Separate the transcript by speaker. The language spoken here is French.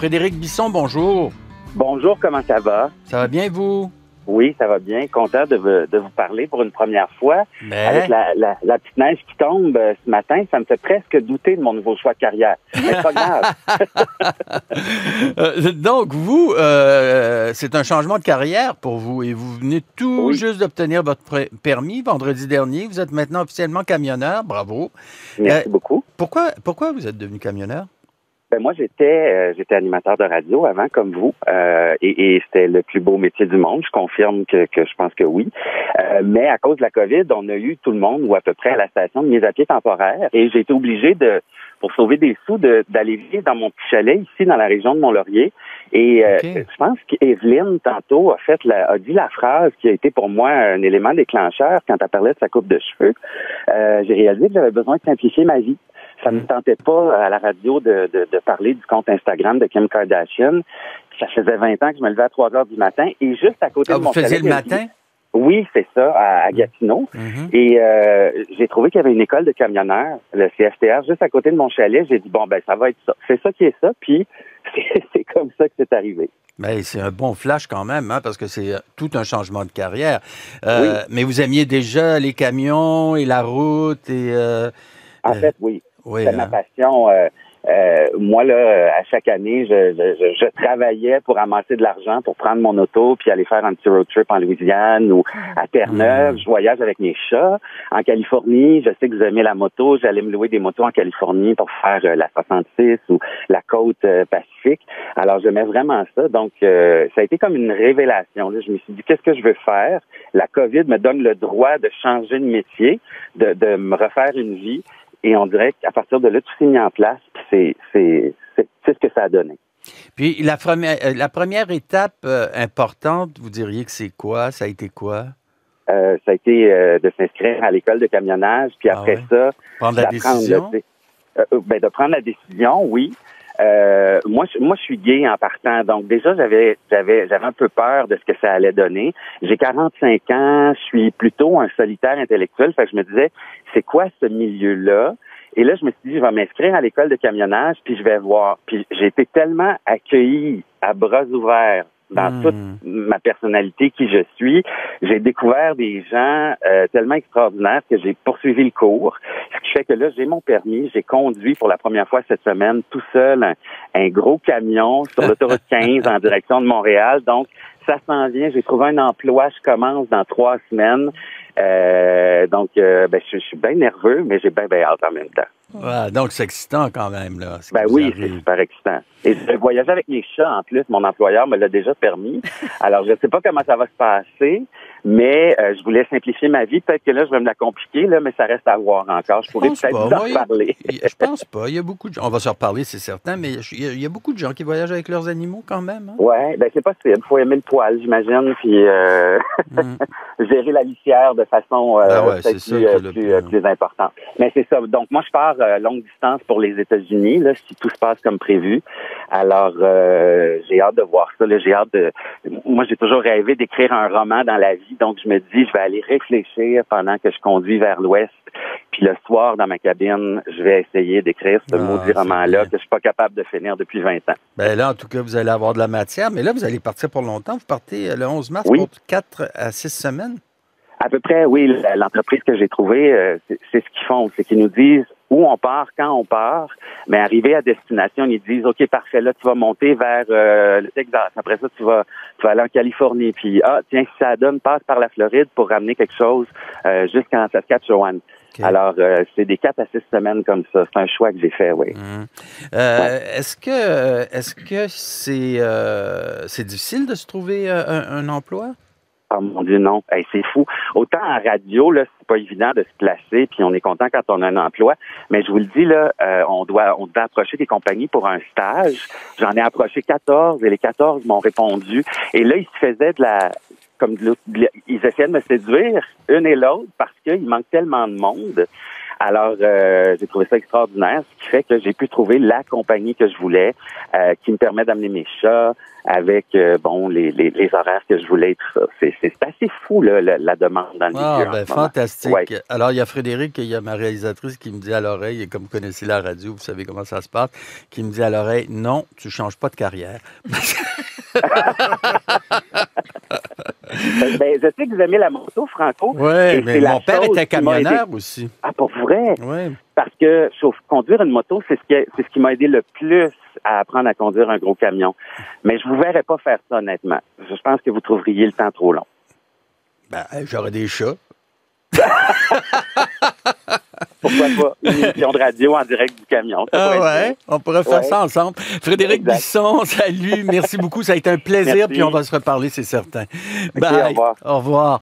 Speaker 1: Frédéric Bisson, bonjour.
Speaker 2: Bonjour, comment ça va?
Speaker 1: Ça va bien, vous?
Speaker 2: Oui, ça va bien. Content de, vous- de vous parler pour une première fois.
Speaker 1: Mais...
Speaker 2: Avec la, la, la petite neige qui tombe euh, ce matin, ça me fait presque douter de mon nouveau choix de carrière. Mais pas grave.
Speaker 1: Euh, donc, vous, euh, c'est un changement de carrière pour vous et vous venez tout
Speaker 2: Oui.
Speaker 1: juste d'obtenir votre permis vendredi dernier. Vous êtes maintenant officiellement camionneur. Bravo.
Speaker 2: Merci beaucoup.
Speaker 1: Pourquoi, pourquoi vous êtes devenu camionneur?
Speaker 2: Ben, moi, j'étais euh, j'étais animateur de radio avant, comme vous, euh, et, et c'était le plus beau métier du monde. Je confirme que, que je pense que oui. Euh, mais à cause de la COVID, on a eu tout le monde, ou à peu près à la station, de mise à pied temporaire, et j'ai été obligé de, pour sauver des sous, de- d'aller vivre dans mon petit chalet ici, dans la région de Mont-Laurier. Et euh, je pense qu'Evelyne, tantôt, a fait la, a dit la phrase qui a été pour moi un élément déclencheur quand elle parlait de sa coupe de cheveux. Euh, j'ai réalisé que j'avais besoin de simplifier ma vie. Ça ne me tentait pas à la radio de, de, de parler du compte Instagram de Kim Kardashian. Ça faisait 20 ans que je me levais à 3 heures du matin et juste à côté
Speaker 1: Ah,
Speaker 2: de mon
Speaker 1: vous faisiez
Speaker 2: chalet,
Speaker 1: le
Speaker 2: dit-
Speaker 1: matin?
Speaker 2: Oui, c'est ça, à, à Gatineau.
Speaker 1: Mhm.
Speaker 2: Et euh, j'ai trouvé qu'il y avait une école de camionneurs, le CFTR, juste à côté de mon chalet. J'ai dit, bon, ben ça va être ça. C'est ça qui est ça, puis c'est comme ça que c'est arrivé.
Speaker 1: Ben, c'est un bon flash quand même, hein, parce que c'est euh, tout un changement de carrière. Euh, Mais vous aimiez déjà les camions et la route et... euh,
Speaker 2: En
Speaker 1: Euh,
Speaker 2: fait, oui.
Speaker 1: oui,
Speaker 2: C'est ma
Speaker 1: hein.
Speaker 2: passion. Euh, moi, là, à chaque année, je, je, je- je travaillais pour amasser de l'argent pour prendre mon auto puis aller faire un petit road trip en Louisiane ou à Terre-Neuve. Je voyage avec mes chats. En Californie, je sais que vous aimez la moto. J'allais me louer des motos en Californie pour faire euh, la 66 ou la côte euh, pacifique. Alors, j'aimais vraiment ça. Donc, euh, ça a été comme une révélation. là. Je me suis dit, qu'est-ce que je veux faire? La COVID me donne le droit de changer de métier, de, de me refaire une vie. Et on dirait qu'à partir de là, tout s'est mis en place. Puis c'est, c'est, c'est, c'est ce que ça a donné.
Speaker 1: Puis la première, euh, la première étape euh, importante, vous diriez que c'est quoi? Ça a été quoi?
Speaker 2: Euh, ça a été euh, de s'inscrire à l'école de camionnage. Puis
Speaker 1: Ah
Speaker 2: après
Speaker 1: ouais?
Speaker 2: ça,
Speaker 1: Prendre la décision?
Speaker 2: euh, ben, de prendre la décision, oui. Euh, moi, moi, je suis gay en partant. Donc, déjà, j'avais, j'avais, j'avais un peu peur de ce que ça allait donner. J'ai 45 ans. Je suis plutôt un solitaire intellectuel. Fait que je me disais, c'est quoi ce milieu-là? Et là, je me suis dit, je vais m'inscrire à l'école de camionnage, puis je vais voir. Puis j'ai été tellement accueilli à bras ouverts dans
Speaker 1: Hmm.
Speaker 2: toute ma personnalité, qui je suis. J'ai découvert des gens euh, tellement extraordinaires que j'ai poursuivi le cours. Ce qui fait que là, j'ai mon permis. J'ai conduit pour la première fois cette semaine tout seul un, un gros camion sur l'autoroute 15 en direction de Montréal. Donc, ça s'en vient. J'ai trouvé un emploi. Je commence dans trois semaines. Euh, donc, euh, ben, je, je suis bien nerveux, mais j'ai bien, bien hâte en même temps.
Speaker 1: Ouais, donc c'est excitant quand même. Là,
Speaker 2: Ben oui, c'est super excitant. Et je voyage avec mes chats en plus. Mon employeur me l'a déjà permis. Alors, je ne sais pas comment ça va se passer, mais euh, je voulais simplifier ma vie. Peut-être que là, je vais me la compliquer, là, mais ça reste à voir encore. Je pourrais peut-être vous en parler.
Speaker 1: Je pense pas. Il y a beaucoup de gens. On va se reparler, c'est certain, mais il y, a, beaucoup de gens qui voyagent avec leurs animaux quand même. hein.
Speaker 2: Ouais, ben c'est possible. Il faut aimer le poil, j'imagine, puis euh,
Speaker 1: Mm.
Speaker 2: gérer la litière de façon euh,
Speaker 1: Ah ouais,
Speaker 2: plus, euh,
Speaker 1: le
Speaker 2: plus,
Speaker 1: plus-
Speaker 2: euh, plus importante. Mais c'est ça. Donc moi, je pars euh, longue distance pour les États-Unis, là, si tout se passe comme prévu. Alors, euh, j'ai hâte de voir ça. J'ai hâte de. Moi, j'ai toujours rêvé d'écrire un roman dans la vie, donc je me dis, je vais aller réfléchir pendant que je conduis vers l'Ouest. Puis le soir, dans ma cabine, je vais essayer d'écrire ce
Speaker 1: Ah,
Speaker 2: maudit roman-là que je suis pas capable de finir depuis 20 ans.
Speaker 1: Ben là, en tout cas, vous allez avoir de la matière, mais là, vous allez partir pour longtemps. Vous partez euh, le 11 mars
Speaker 2: Oui.
Speaker 1: pour 4 à 6 semaines?
Speaker 2: À peu près, oui. L'entreprise que j'ai trouvée, euh, c'est ce qu'ils font. C'est qu'ils nous disent où on part, quand on part, mais arrivé à destination, ils disent, OK, parfait, là, tu vas monter vers euh, le Texas. Après ça, tu vas, tu vas aller en Californie. Puis, ah, tiens, si ça donne, passe par la Floride pour ramener quelque chose euh, jusqu'en Saskatchewan. Alors, euh, c'est des quatre à six semaines comme ça. C'est un choix que j'ai fait, oui.
Speaker 1: Hum. Euh, Est-ce que est-ce que c'est euh, c'est difficile de se trouver euh, un, un emploi?
Speaker 2: Oh mon Dieu, non. C'est fou. Autant en radio, là, c'est pas évident de se placer, puis on est content quand on a un emploi. Mais je vous le dis, là, euh, on doit on doit approcher des compagnies pour un stage. J'en ai approché 14 et les 14 m'ont répondu. Et là, ils se faisaient de la comme de ils essayaient de me séduire une et l'autre parce qu'il manque tellement de monde. Alors, euh, j'ai trouvé ça extraordinaire, ce qui fait que j'ai pu trouver la compagnie que je voulais, euh, qui me permet d'amener mes chats avec, euh, bon, les, les, les, horaires que je voulais, tout ça. C'est, c'est assez fou, là, la, demande dans le
Speaker 1: ah, ben, fantastique. Alors, il y a Frédéric, il y a ma réalisatrice qui me dit à l'oreille, et comme vous connaissez la radio, vous savez comment ça se passe, qui me dit à l'oreille, non, tu changes pas de carrière.
Speaker 2: ben, je sais que vous aimez la moto, Franco.
Speaker 1: Oui, mais mon père était camionneur aussi.
Speaker 2: Ah, pour vrai?
Speaker 1: Oui.
Speaker 2: Parce que conduire une moto, c'est ce qui, c'est ce qui m'a aidé le plus à apprendre à conduire un gros camion. Mais je vous verrais pas faire ça, honnêtement. Je pense que vous trouveriez le temps trop long.
Speaker 1: Ben, j'aurais des chats.
Speaker 2: Pourquoi pas une émission de radio en direct du camion?
Speaker 1: Ah ouais, on pourrait faire ça ensemble. Frédéric Bisson, salut, merci beaucoup, ça a été un plaisir, puis on va se reparler, c'est certain.
Speaker 2: Bye. Au revoir.
Speaker 1: Au revoir.